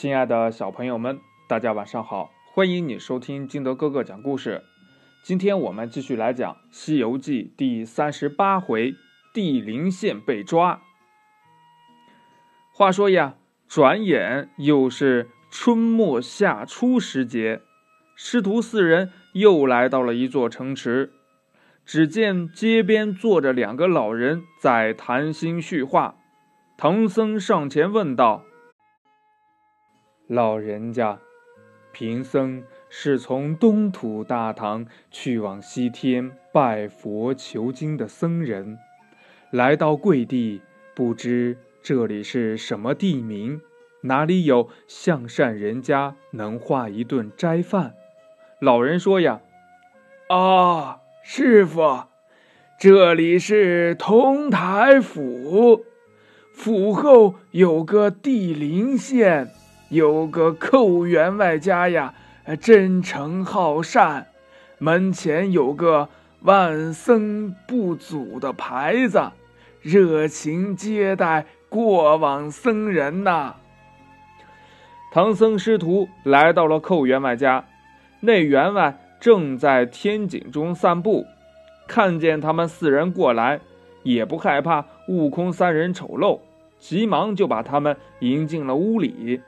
亲爱的小朋友们，大家晚上好！欢迎你收听金德哥哥讲故事。今天我们继续来讲《西游记》第三十八回“地灵县被抓”。话说呀，转眼又是春末夏初时节，师徒四人又来到了一座城池。只见街边坐着两个老人在谈心叙话。唐僧上前问道。老人家，贫僧是从东土大唐去往西天拜佛求经的僧人，来到贵地，不知这里是什么地名，哪里有向善人家能化一顿斋饭？老人说呀：“啊，师傅，这里是同台府，府后有个地灵县。”有个寇员外家呀，真诚好善，门前有个万僧不祖的牌子，热情接待过往僧人呐。唐僧师徒来到了寇员外家，那员外正在天井中散步，看见他们四人过来，也不害怕悟空三人丑陋，急忙就把他们迎进了屋里。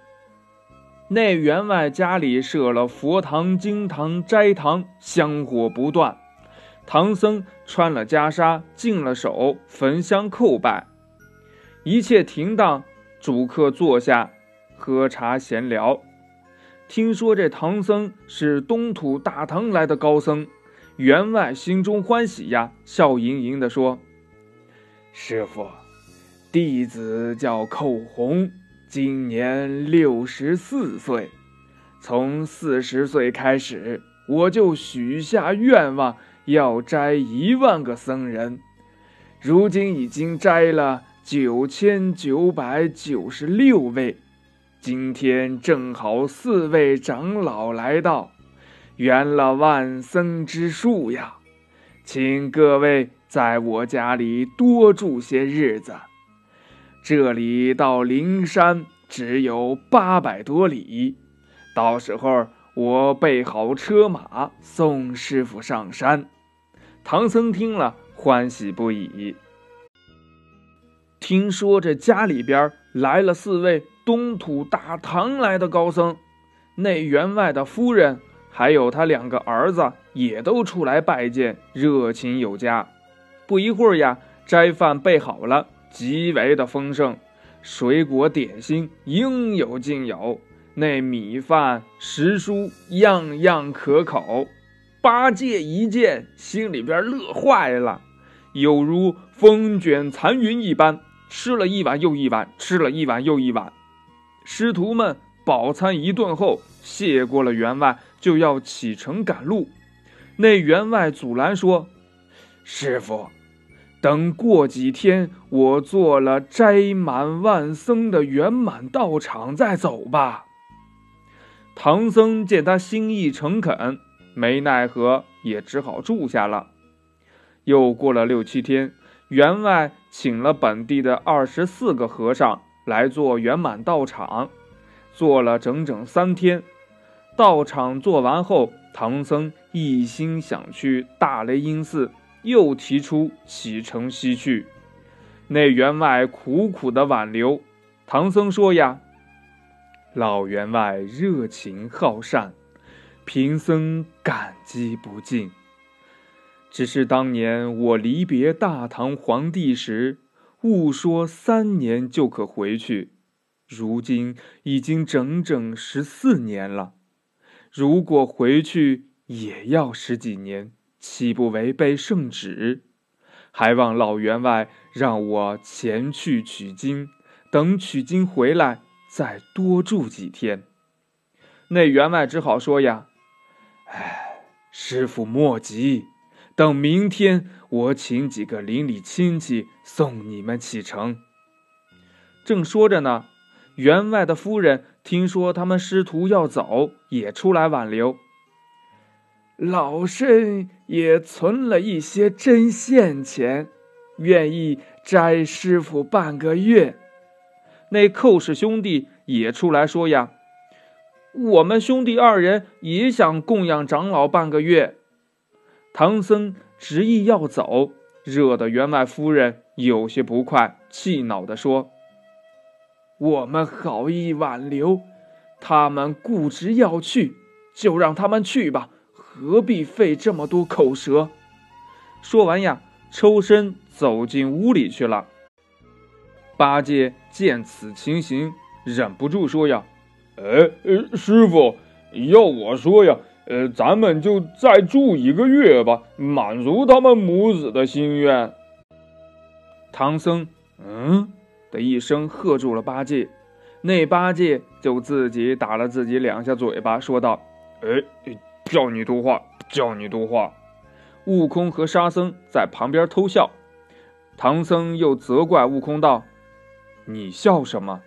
那员外家里设了佛堂、经堂、斋堂，香火不断。唐僧穿了袈裟，净了手，焚香叩拜，一切停当。主客坐下，喝茶闲聊。听说这唐僧是东土大唐来的高僧，员外心中欢喜呀，笑盈盈地说：“师傅，弟子叫寇洪。”今年六十四岁，从四十岁开始，我就许下愿望，要摘一万个僧人。如今已经摘了九千九百九十六位。今天正好四位长老来到，圆了万僧之数呀，请各位在我家里多住些日子。这里到灵山只有八百多里，到时候我备好车马送师傅上山。唐僧听了欢喜不已。听说这家里边来了四位东土大唐来的高僧，那员外的夫人还有他两个儿子也都出来拜见，热情有加。不一会儿呀，斋饭备好了。极为的丰盛，水果点心应有尽有，那米饭食蔬样样可口。八戒一见，心里边乐坏了，有如风卷残云一般，吃了一碗又一碗，吃了一碗又一碗。师徒们饱餐一顿后，谢过了员外，就要启程赶路。那员外阻拦说：“师傅。”等过几天，我做了斋满万僧的圆满道场再走吧。唐僧见他心意诚恳，没奈何，也只好住下了。又过了六七天，员外请了本地的二十四个和尚来做圆满道场，做了整整三天。道场做完后，唐僧一心想去大雷音寺。又提出启程西去，那员外苦苦的挽留。唐僧说：“呀，老员外热情好善，贫僧感激不尽。只是当年我离别大唐皇帝时，误说三年就可回去，如今已经整整十四年了。如果回去，也要十几年。”岂不违背圣旨？还望老员外让我前去取经，等取经回来再多住几天。那员外只好说呀：“哎，师傅莫急，等明天我请几个邻里亲戚送你们启程。”正说着呢，员外的夫人听说他们师徒要走，也出来挽留。老身也存了一些针线钱，愿意斋师傅半个月。那寇氏兄弟也出来说呀：“我们兄弟二人也想供养长老半个月。唐僧执意要走，惹得员外夫人有些不快，气恼地说：“我们好意挽留，他们固执要去，就让他们去吧，何必费这么多口舌？”说完呀，抽身走进屋里去了。八戒见此情形，忍不住说：“呀。”哎，师傅，要我说呀，呃，咱们就再住一个月吧，满足他们母子的心愿。唐僧嗯的一声喝住了八戒，那八戒就自己打了自己两下嘴巴，说道：“哎，叫你多话，叫你多话。”悟空和沙僧在旁边偷笑，唐僧又责怪悟空道：“你笑什么？”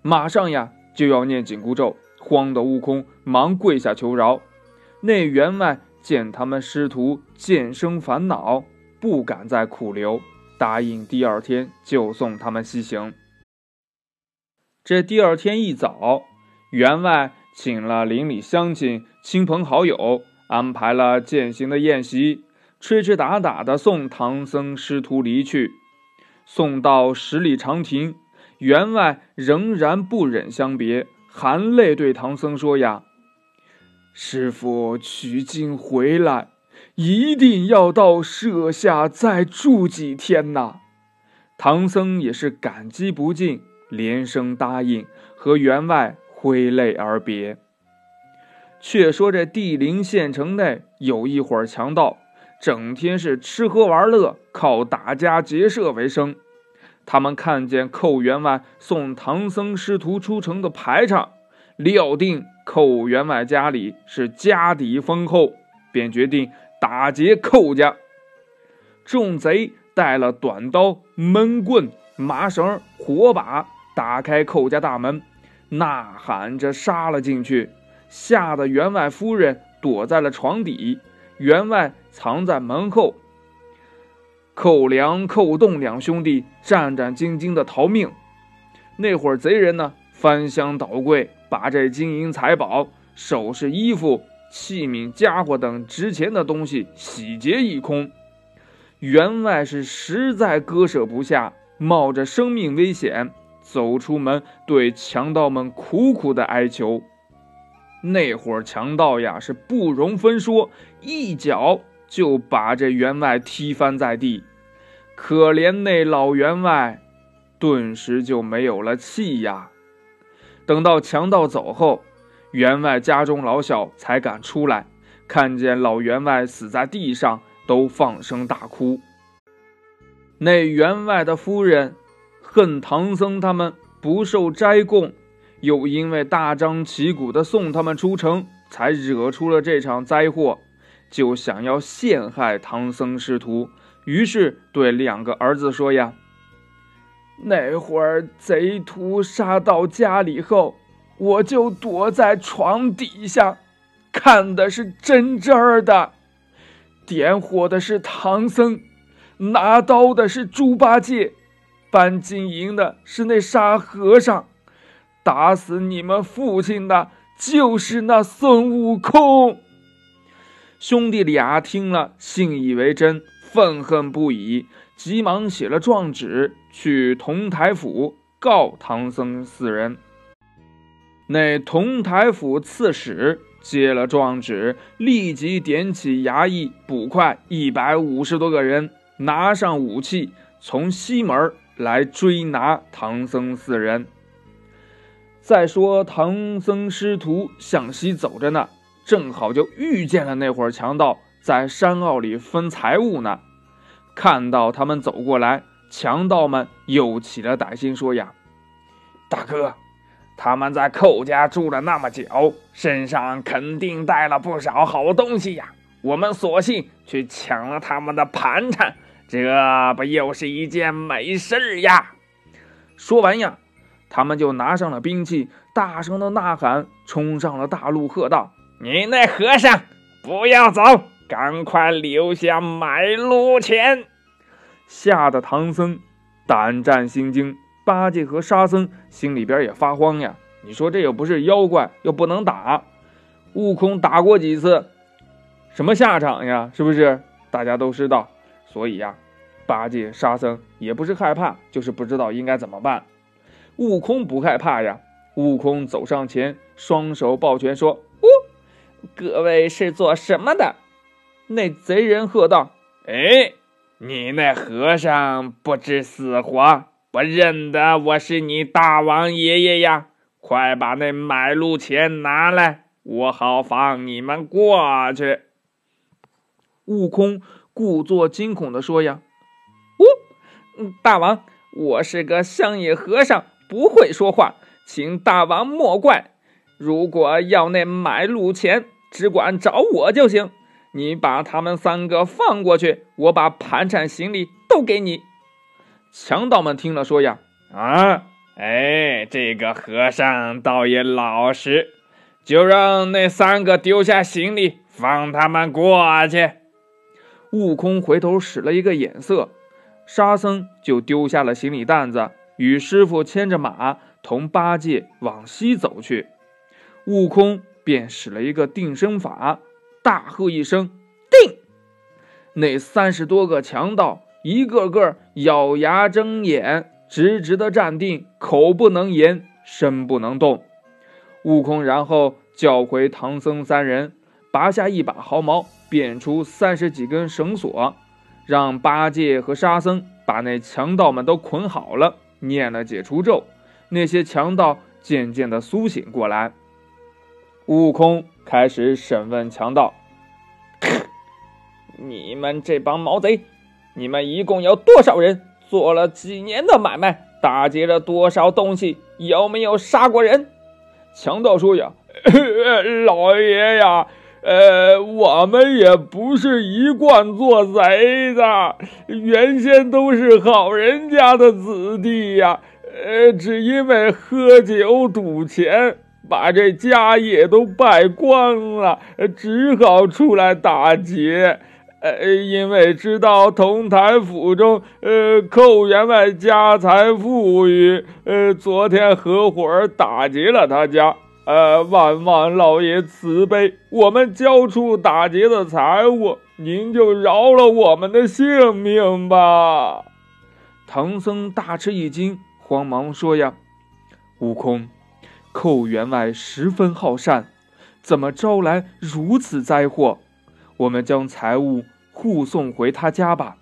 马上呀。就要念紧箍咒，慌得悟空忙跪下求饶。那员外见他们师徒渐生烦恼，不敢再苦留，答应第二天就送他们西行。这第二天一早，员外请了邻里乡亲、亲朋好友，安排了饯行的宴席，吹吹打打的送唐僧师徒离去，送到十里长亭。员外仍然不忍相别，含泪对唐僧说：“呀，师傅取经回来，一定要到舍下再住几天呐。”唐僧也是感激不尽，连声答应，和员外挥泪而别。却说这地灵县城内有一伙强盗，整天是吃喝玩乐，靠打家劫舍为生。他们看见寇员外送唐僧师徒出城的排场，料定寇员外家里是家底丰厚，便决定打劫寇家。众贼带了短刀、闷棍、麻绳、火把，打开寇家大门，呐喊着杀了进去，吓得员外夫人躲在了床底，员外藏在门后。寇良、寇栋两兄弟战战兢兢的逃命，那会儿贼人呢翻箱倒柜，把这金银财宝、首饰、衣服、器皿、家伙等值钱的东西洗劫一空。员外是实在割舍不下，冒着生命危险走出门，对强盗们苦苦的哀求。那伙强盗呀是不容分说，一脚。就把这员外踢翻在地，可怜那老员外，顿时就没有了气呀。等到强盗走后，员外家中老小才敢出来，看见老员外死在地上，都放声大哭。那员外的夫人恨唐僧他们不受斋供，又因为大张旗鼓的送他们出城，才惹出了这场灾祸。就想要陷害唐僧师徒，于是对两个儿子说：“呀，那会儿贼徒杀到家里后，我就躲在床底下，看的是真真儿的。点火的是唐僧，拿刀的是猪八戒，搬金银的是那沙和尚，打死你们父亲的就是那孙悟空。”兄弟俩听了，信以为真，愤恨不已，急忙写了状纸去同台府告唐僧四人。那同台府刺史接了状纸，立即点起衙役，捕快一百五十多个人，拿上武器，从西门来追拿唐僧四人。再说唐僧师徒向西走着呢。正好就遇见了那伙强盗在山坳里分财物呢，看到他们走过来，强盗们又起了歹心，说呀：“大哥，他们在寇家住了那么久，身上肯定带了不少好东西呀，我们索性去抢了他们的盘缠，这不又是一件美事呀？”说完呀，他们就拿上了兵器，大声的呐喊，冲上了大路，喝道。你那和尚不要走，赶快留下买路钱！吓得唐僧胆战心惊，八戒和沙僧心里边也发慌呀，你说这又不是妖怪，又不能打，悟空打过几次，什么下场呀？是不是？大家都知道。所以呀，八戒、沙僧也不是害怕，就是不知道应该怎么办。悟空不害怕呀，悟空走上前，双手抱拳说：“哦，各位是做什么的？”那贼人喝道：“哎，你那和尚不知死活，不认得我是你大王爷爷呀！”快把那买路钱拿来，我好放你们过去。悟空故作惊恐的说：“呀，哦，大王，我是个乡野和尚，不会说话，请大王莫怪。如果要那买路钱，只管找我就行。你把他们三个放过去，我把盘缠行李都给你。”强盗们听了说：“呀，啊！”哎，这个和尚倒也老实，就让那三个丢下行李，放他们过去。悟空回头使了一个眼色，沙僧就丢下了行李担子，与师傅牵着马，同八戒往西走去。悟空便使了一个定身法，大喝一声“定”，那三十多个强盗一个个咬牙睁眼。直直的站定，口不能言，身不能动。悟空然后叫回唐僧三人，拔下一把毫毛，变出三十几根绳索，让八戒和沙僧把那强盗们都捆好了，念了解除咒。那些强盗渐渐的苏醒过来。悟空开始审问强盗：“你们这帮毛贼，你们一共有多少人？”做了几年的买卖，打劫了多少东西？有没有杀过人？强盗说：“呀，老爷呀，呃，我们也不是一贯做贼的，原先都是好人家的子弟呀，呃，只因为喝酒赌钱，把这家业都败光了，只好出来打劫。”呃，因为知道同台府中，呃，寇员外家财富裕，呃，昨天合伙打劫了他家，呃，万望老爷慈悲，我们交出打劫的财物，您就饶了我们的性命吧。唐僧大吃一惊，慌忙说：“呀，悟空，寇员外十分好善，怎么招来如此灾祸？我们将财物。”护送回他家吧。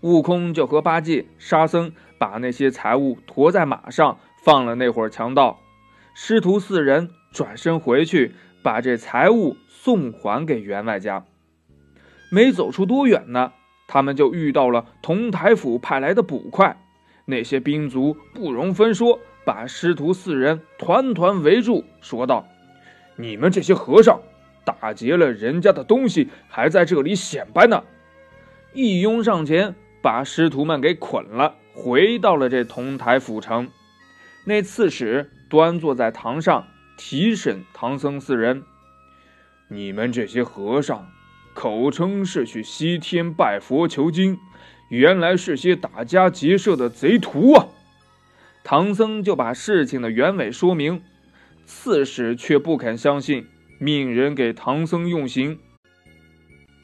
悟空就和八戒、沙僧把那些财物驮在马上，放了那伙强盗。师徒四人转身回去，把这财物送还给员外家。没走出多远呢，他们就遇到了同台府派来的捕快。那些兵卒不容分说，把师徒四人团团围住，说道：“你们这些和尚！”打劫了人家的东西，还在这里显摆呢！一拥上前，把师徒们给捆了，回到了这同台府城。那刺史端坐在堂上，提审唐僧四人：“你们这些和尚，口称是去西天拜佛求经，原来是些打家劫舍的贼徒啊！”唐僧就把事情的原委说明，刺史却不肯相信。命人给唐僧用刑，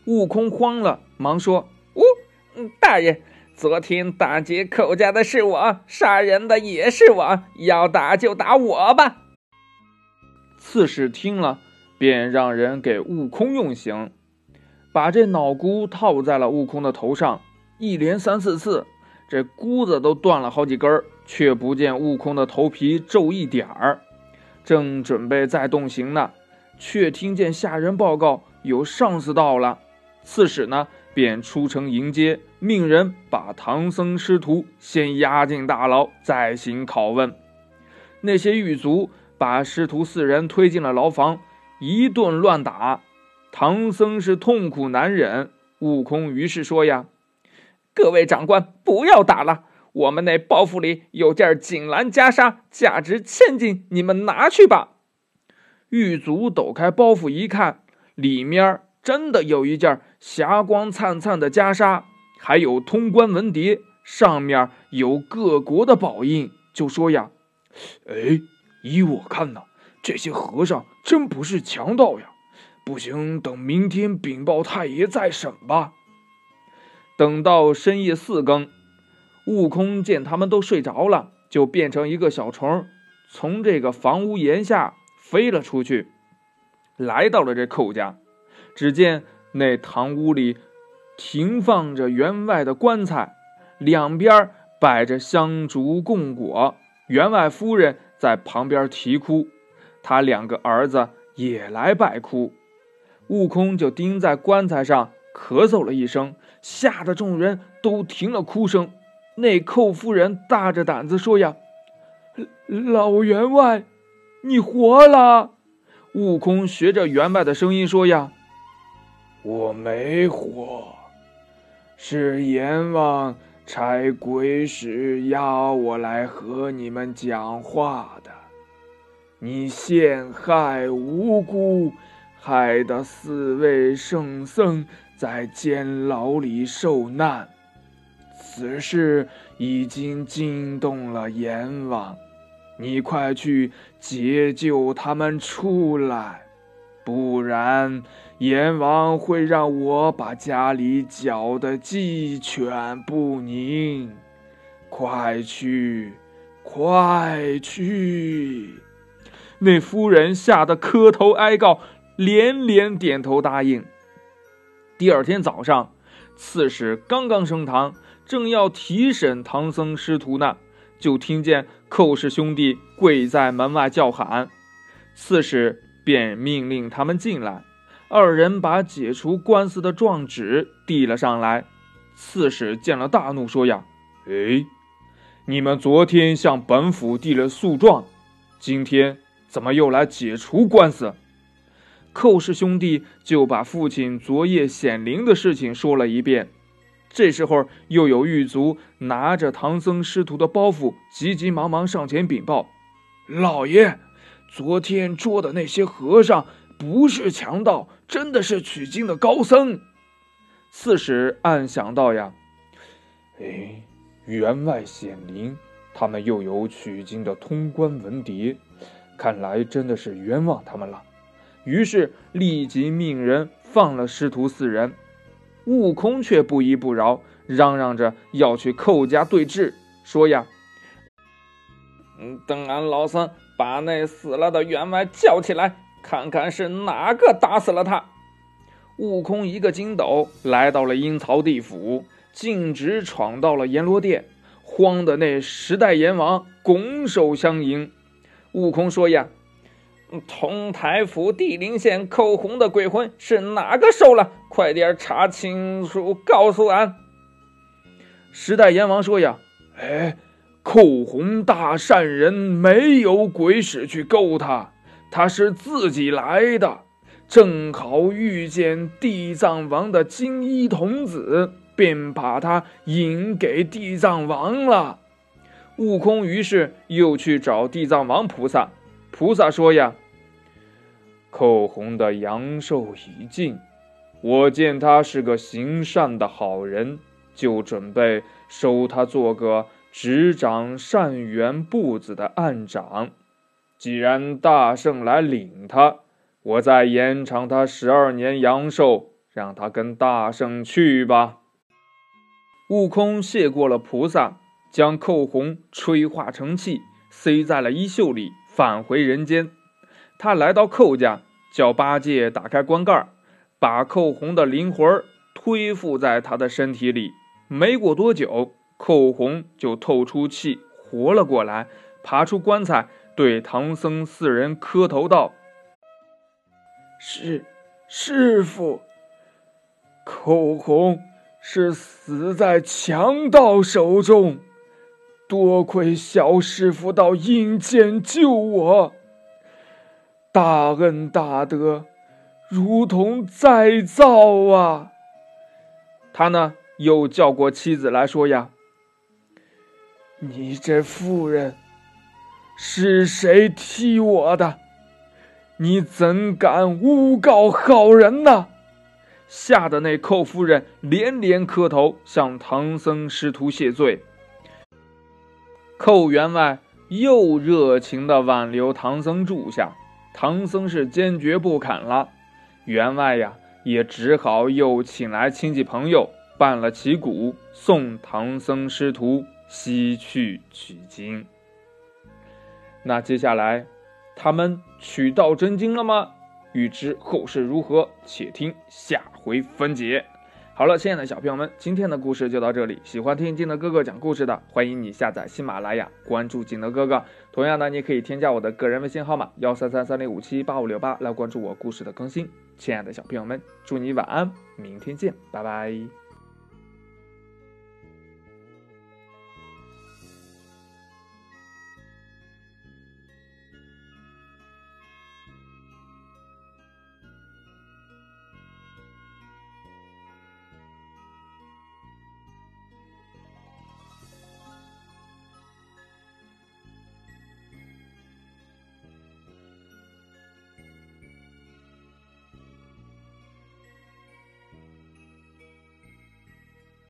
悟空慌了，忙说：“哦，大人，昨天打劫寇家的是我，杀人的也是我，要打就打我吧。”刺史听了，便让人给悟空用刑，把这脑箍套在了悟空的头上，一连三四次，这箍子都断了好几根，却不见悟空的头皮皱一点儿。正准备再动刑呢。却听见下人报告有上司到了，刺史呢便出城迎接，命人把唐僧师徒先押进大牢，再行拷问。那些狱卒把师徒四人推进了牢房，一顿乱打。唐僧是痛苦难忍，悟空于是说：“呀，各位长官，不要打了，我们那包袱里有件锦兰袈裟，价值千金，你们拿去吧。”狱卒抖开包袱一看，里面真的有一件霞光灿灿的袈裟，还有通关文牒，上面有各国的宝印。就说呀：“哎，依我看呐，这些和尚真不是强盗呀！不行，等明天禀报太爷再审吧。等到深夜四更，悟空见他们都睡着了，就变成一个小虫，从这个房屋檐下飞了出去，来到了这寇家。只见那堂屋里停放着员外的棺材，两边摆着香烛供果，员外夫人在旁边啼哭，他两个儿子也来拜哭。悟空就钉在棺材上，咳嗽了一声，吓得众人都停了哭声。那寇夫人大着胆子说：“呀，老员外，你活了！”悟空学着员外的声音说：“呀，我没活，是阎王差鬼使压我来和你们讲话的。你陷害无辜。”害得四位圣僧在监牢里受难，此事已经惊动了阎王，你快去解救他们出来，不然阎王会让我把家里搅得鸡犬不宁。快去，快去！那夫人吓得磕头哀告。连连点头答应。第二天早上，刺史刚刚升堂，正要提审唐僧师徒呢，就听见寇氏兄弟跪在门外叫喊。刺史便命令他们进来。二人把解除官司的状纸递了上来。刺史见了大怒，说：“呀，哎，你们昨天向本府递了诉状，今天怎么又来解除官司？”寇氏兄弟就把父亲昨夜显灵的事情说了一遍。这时候，又有狱卒拿着唐僧师徒的包袱，急急忙忙上前禀报：“老爷，昨天捉的那些和尚不是强盗，真的是取经的高僧。”刺史暗想到：“呀，哎，员外显灵，他们又有取经的通关文牒，看来真的是冤枉他们了。”于是立即命人放了师徒四人，悟空却不依不饶，嚷嚷着要去寇家对质，说呀：“嗯，等俺老三把那死了的员外叫起来，看看是哪个打死了他。”悟空一个筋斗来到了阴曹地府，径直闯到了阎罗殿，慌的那十代阎王拱手相迎。悟空说呀。通台府地灵县寇洪的鬼魂是哪个收了？快点查清楚，告诉俺。十代阎王说：“呀，哎，寇洪大善人没有鬼使去勾他，他是自己来的，正好遇见地藏王的金衣童子，便把他引给地藏王了。”悟空于是又去找地藏王菩萨，菩萨说：“呀。”寇洪的阳寿已尽，我见他是个行善的好人，就准备收他做个执掌善缘簿子的案长。既然大圣来领他，我再延长他十二年阳寿，让他跟大圣去吧。悟空谢过了菩萨，将寇洪吹化成气，塞在了衣袖里，返回人间。他来到寇家，叫八戒打开棺盖，把寇洪的灵魂推附在他的身体里。没过多久，寇洪就透出气，活了过来，爬出棺材，对唐僧四人磕头道：“师师傅，寇洪是死在强盗手中，多亏小师傅到阴间救我。”大恩大德，如同再造啊！他呢，又叫过妻子来说呀：“你这妇人是谁踢我的？你怎敢诬告好人呢？”吓得那寇夫人连连磕头，向唐僧师徒谢罪。寇员外又热情地挽留唐僧住下。唐僧是坚决不肯了，员外呀也只好又请来亲戚朋友办了旗鼓，送唐僧师徒西去取经。那接下来，他们取到真经了吗？欲知后事如何，且听下回分解。好了，亲爱的小朋友们，今天的故事就到这里。喜欢听金德哥哥讲故事的，欢迎你下载喜马拉雅，关注金德哥哥。同样的，你也可以添加我的个人微信号码幺三三三零五七八五六八来关注我故事的更新。亲爱的小朋友们，祝你晚安，明天见，拜拜。